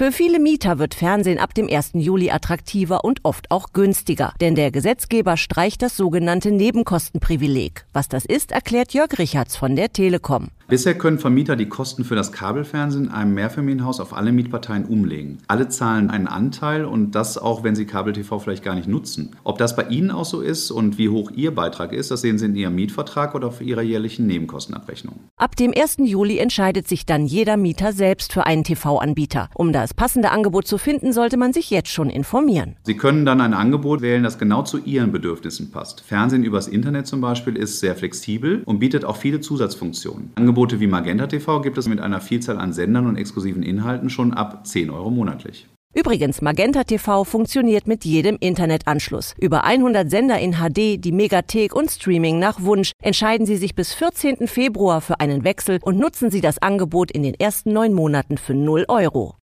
Für viele Mieter wird Fernsehen ab dem 1. Juli attraktiver und oft auch günstiger, denn der Gesetzgeber streicht das sogenannte Nebenkostenprivileg. Was das ist, erklärt Jörg Richards von der Telekom. Bisher können Vermieter die Kosten für das Kabelfernsehen in einem Mehrfamilienhaus auf alle Mietparteien umlegen. Alle zahlen einen Anteil und das auch, wenn sie Kabel-TV vielleicht gar nicht nutzen. Ob das bei Ihnen auch so ist und wie hoch Ihr Beitrag ist, das sehen Sie in Ihrem Mietvertrag oder auf Ihrer jährlichen Nebenkostenabrechnung. Ab dem 1. Juli entscheidet sich dann jeder Mieter selbst für einen TV-Anbieter. Um das passende Angebot zu finden, sollte man sich jetzt schon informieren. Sie können dann ein Angebot wählen, das genau zu Ihren Bedürfnissen passt. Fernsehen übers Internet zum Beispiel ist sehr flexibel und bietet auch viele Zusatzfunktionen. Angebote Angebote wie Magenta TV gibt es mit einer Vielzahl an Sendern und exklusiven Inhalten schon ab 10 Euro monatlich. Übrigens, Magenta TV funktioniert mit jedem Internetanschluss. Über 100 Sender in HD, die Megathek und Streaming nach Wunsch. Entscheiden Sie sich bis 14. Februar für einen Wechsel und nutzen Sie das Angebot in den ersten neun Monaten für 0 Euro.